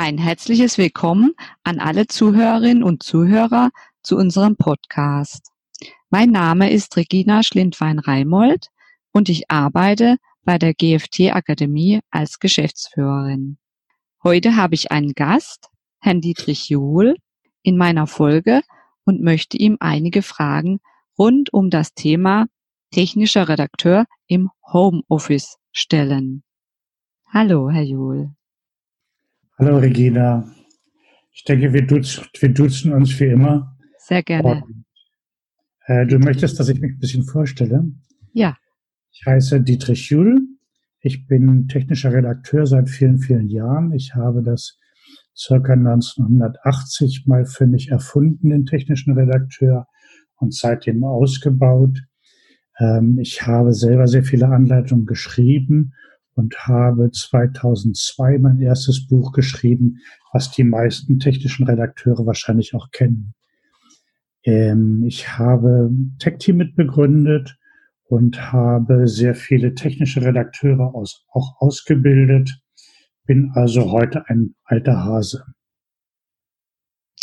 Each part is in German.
Ein herzliches Willkommen an alle Zuhörerinnen und Zuhörer zu unserem Podcast. Mein Name ist Regina Schlindwein-Reimold und ich arbeite bei der GFT Akademie als Geschäftsführerin. Heute habe ich einen Gast, Herrn Dietrich Juhl, in meiner Folge und möchte ihm einige Fragen rund um das Thema technischer Redakteur im Homeoffice stellen. Hallo, Herr Juhl. Hallo Regina. Ich denke, wir duzen, wir duzen uns wie immer. Sehr gerne. Und, äh, du möchtest, dass ich mich ein bisschen vorstelle? Ja. Ich heiße Dietrich Jul. Ich bin technischer Redakteur seit vielen, vielen Jahren. Ich habe das circa 1980 mal für mich erfunden, den technischen Redakteur, und seitdem ausgebaut. Ähm, ich habe selber sehr viele Anleitungen geschrieben und habe 2002 mein erstes Buch geschrieben, was die meisten technischen Redakteure wahrscheinlich auch kennen. Ähm, ich habe TechTeam mitbegründet und habe sehr viele technische Redakteure aus, auch ausgebildet. Bin also heute ein alter Hase.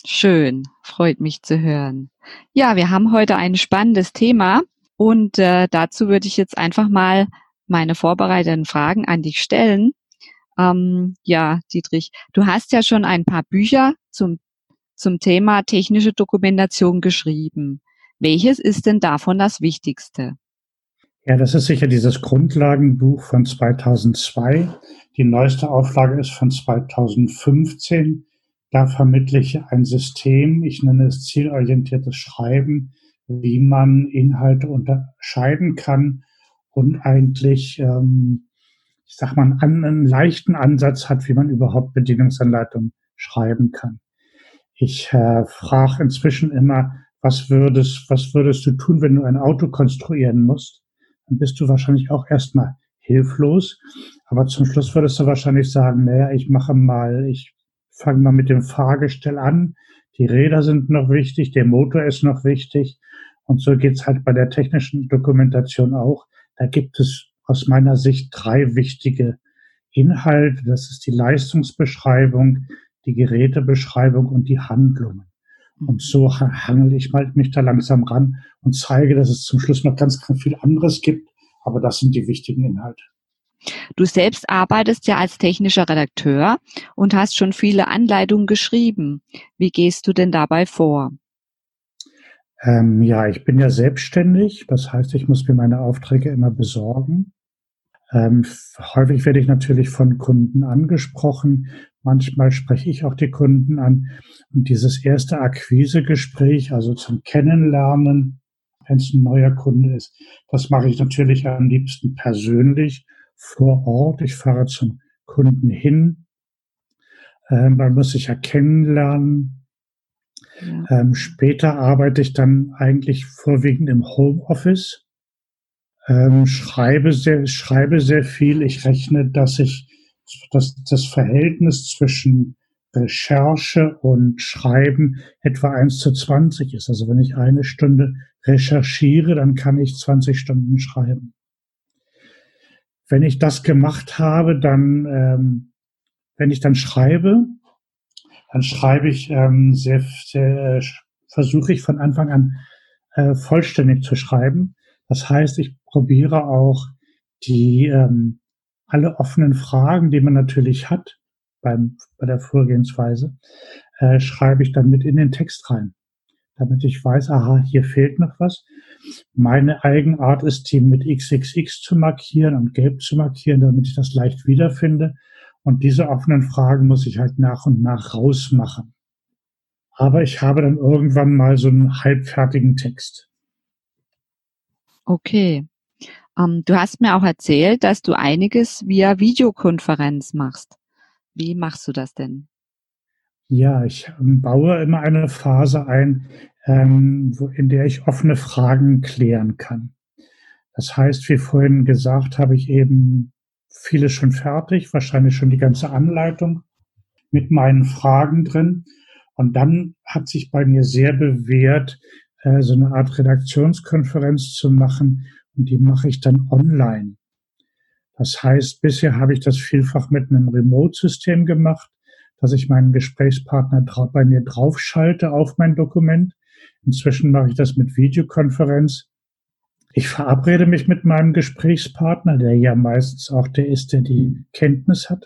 Schön, freut mich zu hören. Ja, wir haben heute ein spannendes Thema und äh, dazu würde ich jetzt einfach mal meine vorbereiteten Fragen an dich stellen. Ähm, ja, Dietrich, du hast ja schon ein paar Bücher zum, zum Thema technische Dokumentation geschrieben. Welches ist denn davon das Wichtigste? Ja, das ist sicher dieses Grundlagenbuch von 2002. Die neueste Auflage ist von 2015. Da vermittle ich ein System, ich nenne es zielorientiertes Schreiben, wie man Inhalte unterscheiden kann und eigentlich, ähm, ich sag mal, einen, einen leichten Ansatz hat, wie man überhaupt Bedienungsanleitungen schreiben kann. Ich äh, frage inzwischen immer, was würdest, was würdest du tun, wenn du ein Auto konstruieren musst? Dann bist du wahrscheinlich auch erstmal hilflos. Aber zum Schluss würdest du wahrscheinlich sagen, naja, ich mache mal, ich fange mal mit dem Fahrgestell an. Die Räder sind noch wichtig, der Motor ist noch wichtig. Und so geht's halt bei der technischen Dokumentation auch. Da gibt es aus meiner Sicht drei wichtige Inhalte. Das ist die Leistungsbeschreibung, die Gerätebeschreibung und die Handlungen. Und so hangel ich mal mich da langsam ran und zeige, dass es zum Schluss noch ganz, ganz viel anderes gibt. Aber das sind die wichtigen Inhalte. Du selbst arbeitest ja als technischer Redakteur und hast schon viele Anleitungen geschrieben. Wie gehst du denn dabei vor? Ähm, ja, ich bin ja selbstständig. Das heißt, ich muss mir meine Aufträge immer besorgen. Ähm, häufig werde ich natürlich von Kunden angesprochen. Manchmal spreche ich auch die Kunden an. Und dieses erste Akquisegespräch, also zum Kennenlernen, wenn es ein neuer Kunde ist, das mache ich natürlich am liebsten persönlich vor Ort. Ich fahre zum Kunden hin. Ähm, man muss sich ja kennenlernen. Ja. Ähm, später arbeite ich dann eigentlich vorwiegend im Homeoffice, ähm, schreibe sehr, schreibe sehr viel. Ich rechne, dass ich dass das Verhältnis zwischen Recherche und Schreiben etwa 1 zu 20 ist. Also wenn ich eine Stunde recherchiere, dann kann ich 20 Stunden schreiben. Wenn ich das gemacht habe, dann, ähm, wenn ich dann schreibe, dann schreibe ich ähm, sehr, sehr versuche ich von Anfang an äh, vollständig zu schreiben. Das heißt, ich probiere auch die ähm, alle offenen Fragen, die man natürlich hat beim, bei der Vorgehensweise, äh, schreibe ich dann mit in den Text rein, damit ich weiß, aha, hier fehlt noch was. Meine Eigenart ist, die mit XXX zu markieren und gelb zu markieren, damit ich das leicht wiederfinde. Und diese offenen Fragen muss ich halt nach und nach rausmachen. Aber ich habe dann irgendwann mal so einen halbfertigen Text. Okay. Ähm, du hast mir auch erzählt, dass du einiges via Videokonferenz machst. Wie machst du das denn? Ja, ich ähm, baue immer eine Phase ein, ähm, wo, in der ich offene Fragen klären kann. Das heißt, wie vorhin gesagt, habe ich eben vieles schon fertig, wahrscheinlich schon die ganze Anleitung mit meinen Fragen drin. Und dann hat sich bei mir sehr bewährt, äh, so eine Art Redaktionskonferenz zu machen. Und die mache ich dann online. Das heißt, bisher habe ich das vielfach mit einem Remote-System gemacht. dass ich meinen Gesprächspartner bei mir draufschalte auf mein Dokument. Inzwischen mache ich das mit Videokonferenz. Ich verabrede mich mit meinem Gesprächspartner, der ja meistens auch der ist, der die Kenntnis hat.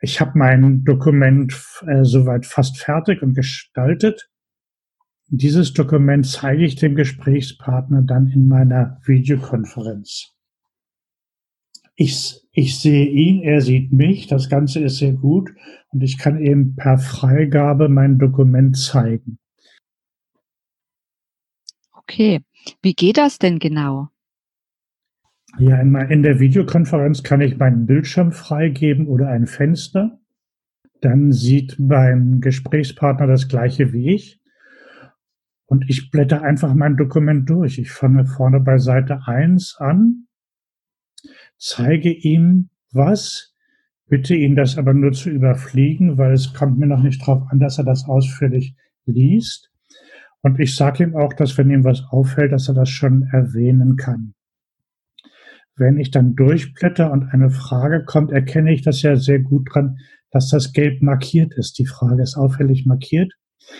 Ich habe mein Dokument äh, soweit fast fertig und gestaltet. Dieses Dokument zeige ich dem Gesprächspartner dann in meiner Videokonferenz. Ich, ich sehe ihn, er sieht mich, das Ganze ist sehr gut und ich kann eben per Freigabe mein Dokument zeigen. Okay, wie geht das denn genau? Ja, in der Videokonferenz kann ich meinen Bildschirm freigeben oder ein Fenster. Dann sieht mein Gesprächspartner das gleiche wie ich. Und ich blätter einfach mein Dokument durch. Ich fange vorne bei Seite 1 an, zeige ihm was, bitte ihn das aber nur zu überfliegen, weil es kommt mir noch nicht darauf an, dass er das ausführlich liest. Und ich sage ihm auch, dass wenn ihm was auffällt, dass er das schon erwähnen kann. Wenn ich dann durchblätter und eine Frage kommt, erkenne ich das ja sehr gut dran, dass das gelb markiert ist. Die Frage ist auffällig markiert.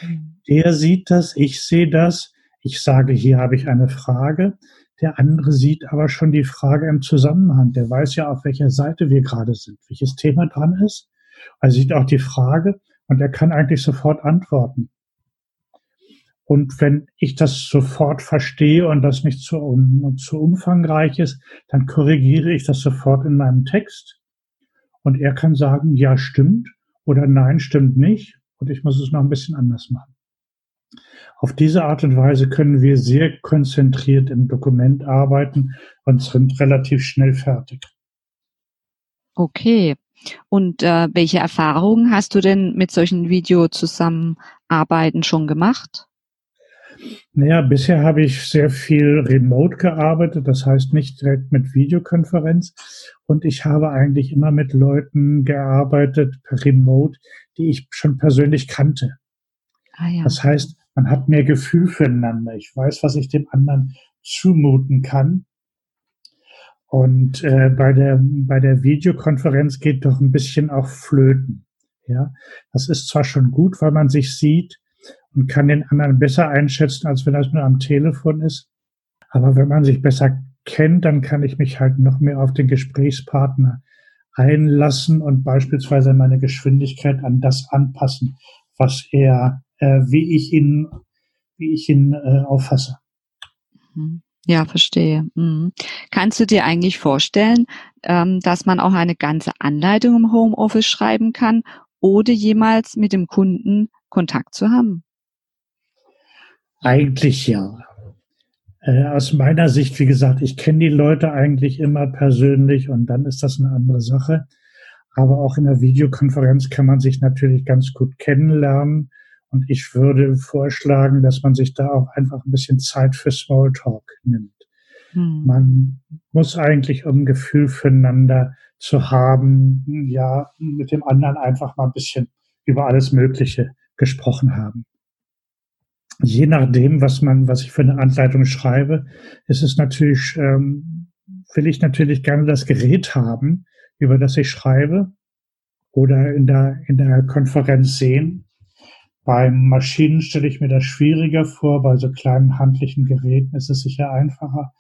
Mhm. Der sieht das, ich sehe das. Ich sage, hier habe ich eine Frage. Der andere sieht aber schon die Frage im Zusammenhang. Der weiß ja, auf welcher Seite wir gerade sind, welches Thema dran ist. Er sieht auch die Frage und er kann eigentlich sofort antworten. Und wenn ich das sofort verstehe und das nicht zu, um, zu umfangreich ist, dann korrigiere ich das sofort in meinem Text. Und er kann sagen, ja, stimmt oder nein, stimmt nicht. Und ich muss es noch ein bisschen anders machen. Auf diese Art und Weise können wir sehr konzentriert im Dokument arbeiten und sind relativ schnell fertig. Okay. Und äh, welche Erfahrungen hast du denn mit solchen Videozusammenarbeiten schon gemacht? Naja, bisher habe ich sehr viel remote gearbeitet, das heißt nicht direkt mit Videokonferenz. Und ich habe eigentlich immer mit Leuten gearbeitet per remote, die ich schon persönlich kannte. Ah, ja. Das heißt, man hat mehr Gefühl füreinander. Ich weiß, was ich dem anderen zumuten kann. Und äh, bei der bei der Videokonferenz geht doch ein bisschen auch flöten. Ja, das ist zwar schon gut, weil man sich sieht, und kann den anderen besser einschätzen, als wenn das nur am Telefon ist. Aber wenn man sich besser kennt, dann kann ich mich halt noch mehr auf den Gesprächspartner einlassen und beispielsweise meine Geschwindigkeit an das anpassen, was er, äh, wie ich ihn, wie ich ihn äh, auffasse. Mhm. Ja, verstehe. Mhm. Kannst du dir eigentlich vorstellen, ähm, dass man auch eine ganze Anleitung im Homeoffice schreiben kann, ohne jemals mit dem Kunden Kontakt zu haben? Eigentlich ja. Äh, aus meiner Sicht, wie gesagt, ich kenne die Leute eigentlich immer persönlich und dann ist das eine andere Sache. Aber auch in der Videokonferenz kann man sich natürlich ganz gut kennenlernen. Und ich würde vorschlagen, dass man sich da auch einfach ein bisschen Zeit für Smalltalk nimmt. Hm. Man muss eigentlich, um ein Gefühl füreinander zu haben, ja, mit dem anderen einfach mal ein bisschen über alles Mögliche gesprochen haben je nachdem, was man, was ich für eine Anleitung schreibe, ist es natürlich, ähm, will ich natürlich gerne das Gerät haben, über das ich schreibe oder in der, in der Konferenz sehen. Beim Maschinen stelle ich mir das schwieriger vor, bei so kleinen handlichen Geräten ist es sicher einfacher.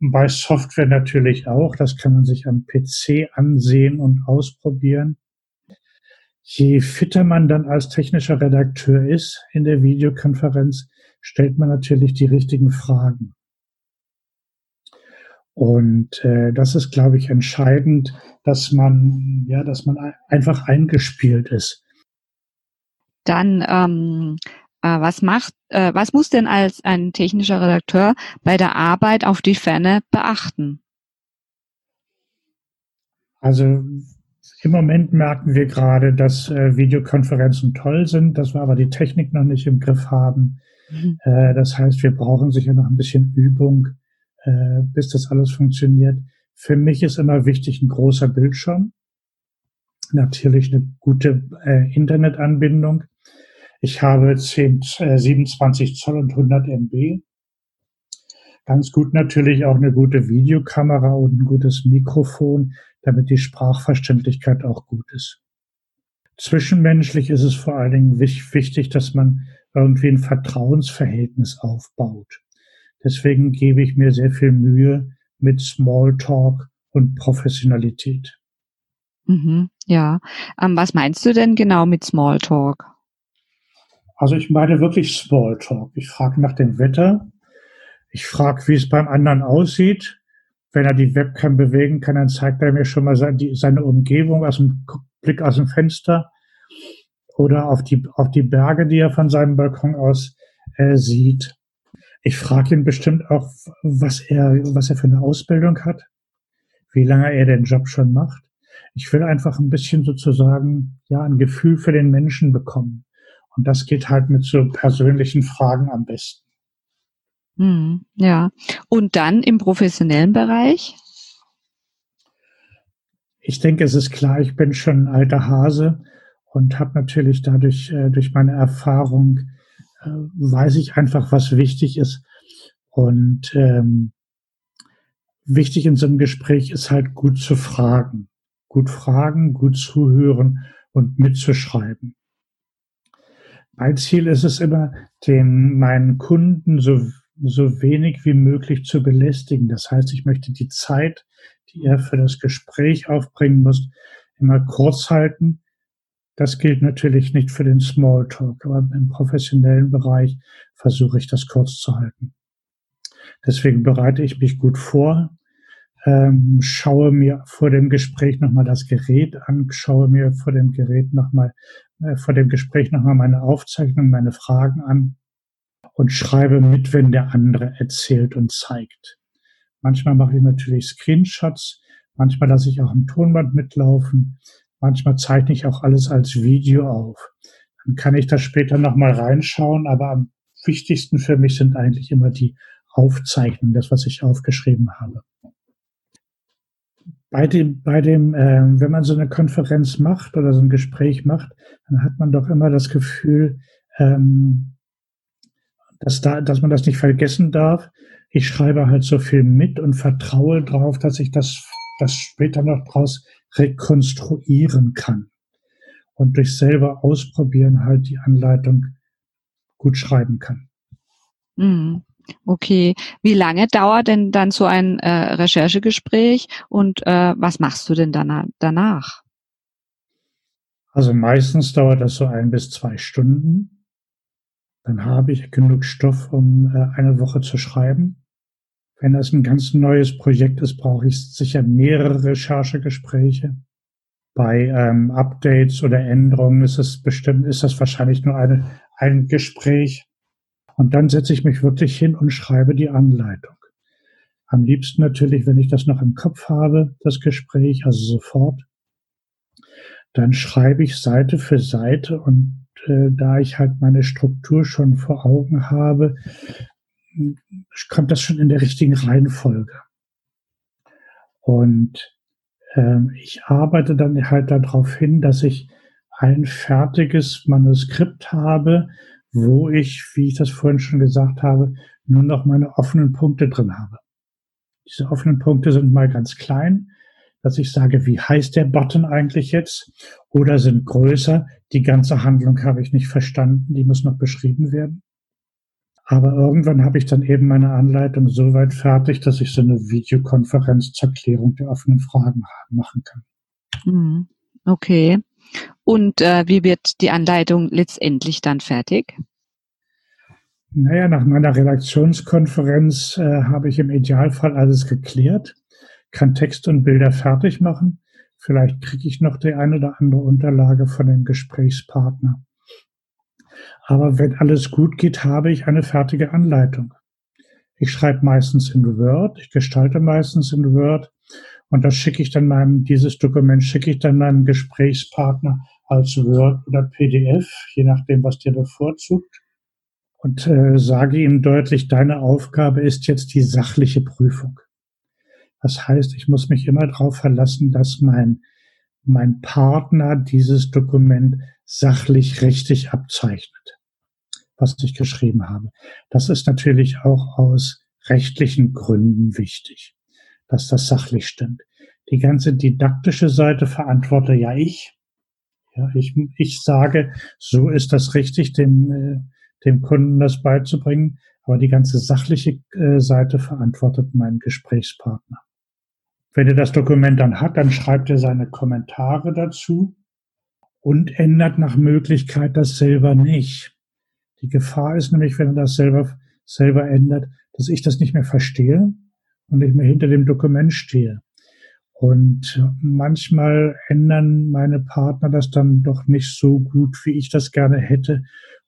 Bei Software natürlich auch, das kann man sich am PC ansehen und ausprobieren je fitter man dann als technischer Redakteur ist in der Videokonferenz, stellt man natürlich die richtigen Fragen. Und äh, das ist, glaube ich, entscheidend, dass man, ja, dass man einfach eingespielt ist. Dann, ähm, äh, was macht, äh, was muss denn als ein technischer Redakteur bei der Arbeit auf die Ferne beachten? Also im Moment merken wir gerade, dass äh, Videokonferenzen toll sind, dass wir aber die Technik noch nicht im Griff haben. Mhm. Äh, das heißt, wir brauchen sicher noch ein bisschen Übung, äh, bis das alles funktioniert. Für mich ist immer wichtig ein großer Bildschirm. Natürlich eine gute äh, Internetanbindung. Ich habe 10, äh, 27 Zoll und 100 MB. Ganz gut natürlich auch eine gute Videokamera und ein gutes Mikrofon damit die Sprachverständlichkeit auch gut ist. Zwischenmenschlich ist es vor allen Dingen wichtig, dass man irgendwie ein Vertrauensverhältnis aufbaut. Deswegen gebe ich mir sehr viel Mühe mit Smalltalk und Professionalität. Mhm, ja. Ähm, was meinst du denn genau mit Smalltalk? Also ich meine wirklich Smalltalk. Ich frage nach dem Wetter. Ich frage, wie es beim anderen aussieht. Wenn er die Webcam bewegen kann, dann zeigt er mir schon mal seine Umgebung aus dem Blick aus dem Fenster oder auf die, auf die Berge, die er von seinem Balkon aus äh, sieht. Ich frage ihn bestimmt auch, was er, was er für eine Ausbildung hat, wie lange er den Job schon macht. Ich will einfach ein bisschen sozusagen, ja, ein Gefühl für den Menschen bekommen. Und das geht halt mit so persönlichen Fragen am besten. Hm, ja. Und dann im professionellen Bereich? Ich denke, es ist klar, ich bin schon ein alter Hase und habe natürlich dadurch, äh, durch meine Erfahrung, äh, weiß ich einfach, was wichtig ist. Und ähm, wichtig in so einem Gespräch ist halt gut zu fragen. Gut fragen, gut zuhören und mitzuschreiben. Mein Ziel ist es immer, den meinen Kunden so, so wenig wie möglich zu belästigen. Das heißt, ich möchte die Zeit, die er für das Gespräch aufbringen muss, immer kurz halten, das gilt natürlich nicht für den Smalltalk, aber im professionellen Bereich versuche ich das kurz zu halten. Deswegen bereite ich mich gut vor, ähm, schaue mir vor dem Gespräch nochmal das Gerät an, schaue mir vor dem Gerät nochmal, äh, vor dem Gespräch nochmal meine Aufzeichnung, meine Fragen an und schreibe mit, wenn der andere erzählt und zeigt. Manchmal mache ich natürlich Screenshots, manchmal lasse ich auch ein Tonband mitlaufen, Manchmal zeichne ich auch alles als Video auf. Dann kann ich da später nochmal reinschauen, aber am wichtigsten für mich sind eigentlich immer die Aufzeichnungen, das, was ich aufgeschrieben habe. Bei dem, bei dem, äh, wenn man so eine Konferenz macht oder so ein Gespräch macht, dann hat man doch immer das Gefühl, ähm, dass, da, dass man das nicht vergessen darf. Ich schreibe halt so viel mit und vertraue darauf, dass ich das, das später noch draus rekonstruieren kann und durch selber ausprobieren halt die Anleitung gut schreiben kann. Mhm. Okay, wie lange dauert denn dann so ein äh, Recherchegespräch und äh, was machst du denn danach? danach? Also meistens dauert das so ein bis zwei Stunden. Dann habe ich genug Stoff, um äh, eine Woche zu schreiben. Wenn das ein ganz neues Projekt ist, brauche ich sicher mehrere Recherchegespräche. Bei ähm, Updates oder Änderungen ist es bestimmt, ist das wahrscheinlich nur eine, ein Gespräch. Und dann setze ich mich wirklich hin und schreibe die Anleitung. Am liebsten natürlich, wenn ich das noch im Kopf habe, das Gespräch, also sofort. Dann schreibe ich Seite für Seite und äh, da ich halt meine Struktur schon vor Augen habe, kommt das schon in der richtigen Reihenfolge. Und ähm, ich arbeite dann halt darauf hin, dass ich ein fertiges Manuskript habe, wo ich, wie ich das vorhin schon gesagt habe, nur noch meine offenen Punkte drin habe. Diese offenen Punkte sind mal ganz klein, dass ich sage, wie heißt der Button eigentlich jetzt? Oder sind größer. Die ganze Handlung habe ich nicht verstanden, die muss noch beschrieben werden. Aber irgendwann habe ich dann eben meine Anleitung so weit fertig, dass ich so eine Videokonferenz zur Klärung der offenen Fragen machen kann. Mhm. Okay. Und äh, wie wird die Anleitung letztendlich dann fertig? Naja, nach meiner Redaktionskonferenz äh, habe ich im Idealfall alles geklärt, kann Text und Bilder fertig machen. Vielleicht kriege ich noch die eine oder andere Unterlage von dem Gesprächspartner. Aber wenn alles gut geht, habe ich eine fertige Anleitung. Ich schreibe meistens in Word, ich gestalte meistens in Word und das schicke ich dann meinem, dieses Dokument schicke ich dann meinem Gesprächspartner als Word oder PDF, je nachdem, was der bevorzugt. Und äh, sage ihm deutlich, deine Aufgabe ist jetzt die sachliche Prüfung. Das heißt, ich muss mich immer darauf verlassen, dass mein, mein Partner dieses Dokument sachlich richtig abzeichnet, was ich geschrieben habe. Das ist natürlich auch aus rechtlichen Gründen wichtig, dass das sachlich stimmt. Die ganze didaktische Seite verantworte ja ich. Ja, ich, ich sage, so ist das richtig, dem, äh, dem Kunden das beizubringen, aber die ganze sachliche äh, Seite verantwortet mein Gesprächspartner. Wenn er das Dokument dann hat, dann schreibt er seine Kommentare dazu und ändert nach Möglichkeit das selber nicht. Die Gefahr ist nämlich, wenn er das selber, selber ändert, dass ich das nicht mehr verstehe und nicht mehr hinter dem Dokument stehe. Und manchmal ändern meine Partner das dann doch nicht so gut, wie ich das gerne hätte.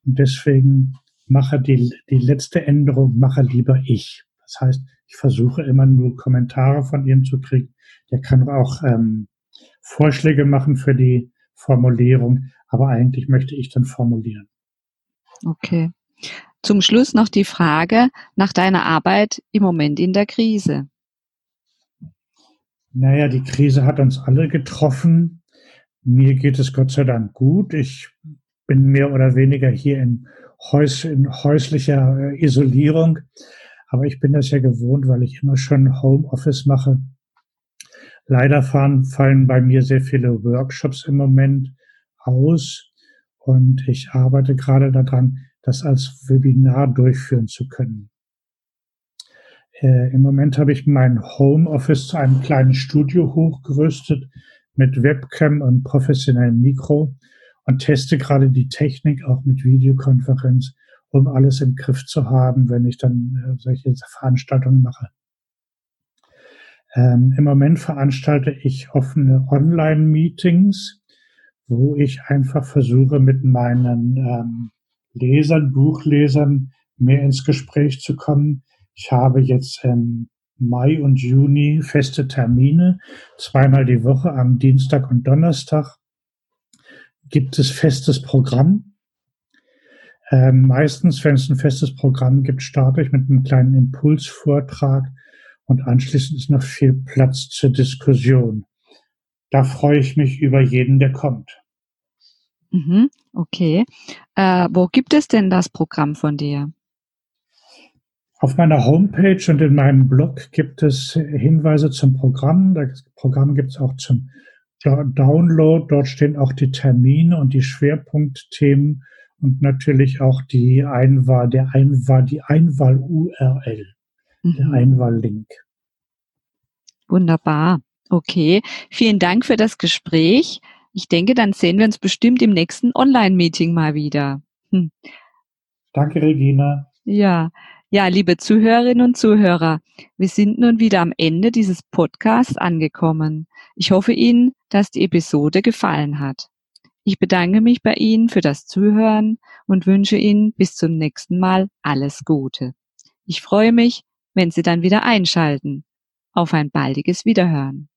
Und deswegen mache die, die letzte Änderung, mache lieber ich. Das heißt, ich versuche immer nur Kommentare von ihm zu kriegen. Der kann auch ähm, Vorschläge machen für die Formulierung, aber eigentlich möchte ich dann formulieren. Okay. Zum Schluss noch die Frage nach deiner Arbeit im Moment in der Krise. Naja, die Krise hat uns alle getroffen. Mir geht es Gott sei Dank gut. Ich bin mehr oder weniger hier in, Häus in häuslicher äh, Isolierung. Aber ich bin das ja gewohnt, weil ich immer schon Homeoffice mache. Leider fahren, fallen bei mir sehr viele Workshops im Moment aus. Und ich arbeite gerade daran, das als Webinar durchführen zu können. Äh, Im Moment habe ich mein Homeoffice zu einem kleinen Studio hochgerüstet mit Webcam und professionellem Mikro und teste gerade die Technik auch mit Videokonferenz, um alles im Griff zu haben, wenn ich dann äh, solche Veranstaltungen mache. Ähm, Im Moment veranstalte ich offene Online-Meetings, wo ich einfach versuche, mit meinen ähm, Lesern, Buchlesern mehr ins Gespräch zu kommen, ich habe jetzt im Mai und Juni feste Termine. Zweimal die Woche am Dienstag und Donnerstag gibt es festes Programm. Ähm, meistens, wenn es ein festes Programm gibt, starte ich mit einem kleinen Impulsvortrag und anschließend ist noch viel Platz zur Diskussion. Da freue ich mich über jeden, der kommt. Mhm, okay. Äh, wo gibt es denn das Programm von dir? Auf meiner Homepage und in meinem Blog gibt es Hinweise zum Programm. Das Programm gibt es auch zum Download. Dort stehen auch die Termine und die Schwerpunktthemen und natürlich auch die Einwahl, der Einwahl, die Einwahl-URL, mhm. der Einwahllink. Wunderbar. Okay. Vielen Dank für das Gespräch. Ich denke, dann sehen wir uns bestimmt im nächsten Online-Meeting mal wieder. Hm. Danke, Regina. Ja. Ja, liebe Zuhörerinnen und Zuhörer, wir sind nun wieder am Ende dieses Podcasts angekommen. Ich hoffe Ihnen, dass die Episode gefallen hat. Ich bedanke mich bei Ihnen für das Zuhören und wünsche Ihnen bis zum nächsten Mal alles Gute. Ich freue mich, wenn Sie dann wieder einschalten. Auf ein baldiges Wiederhören.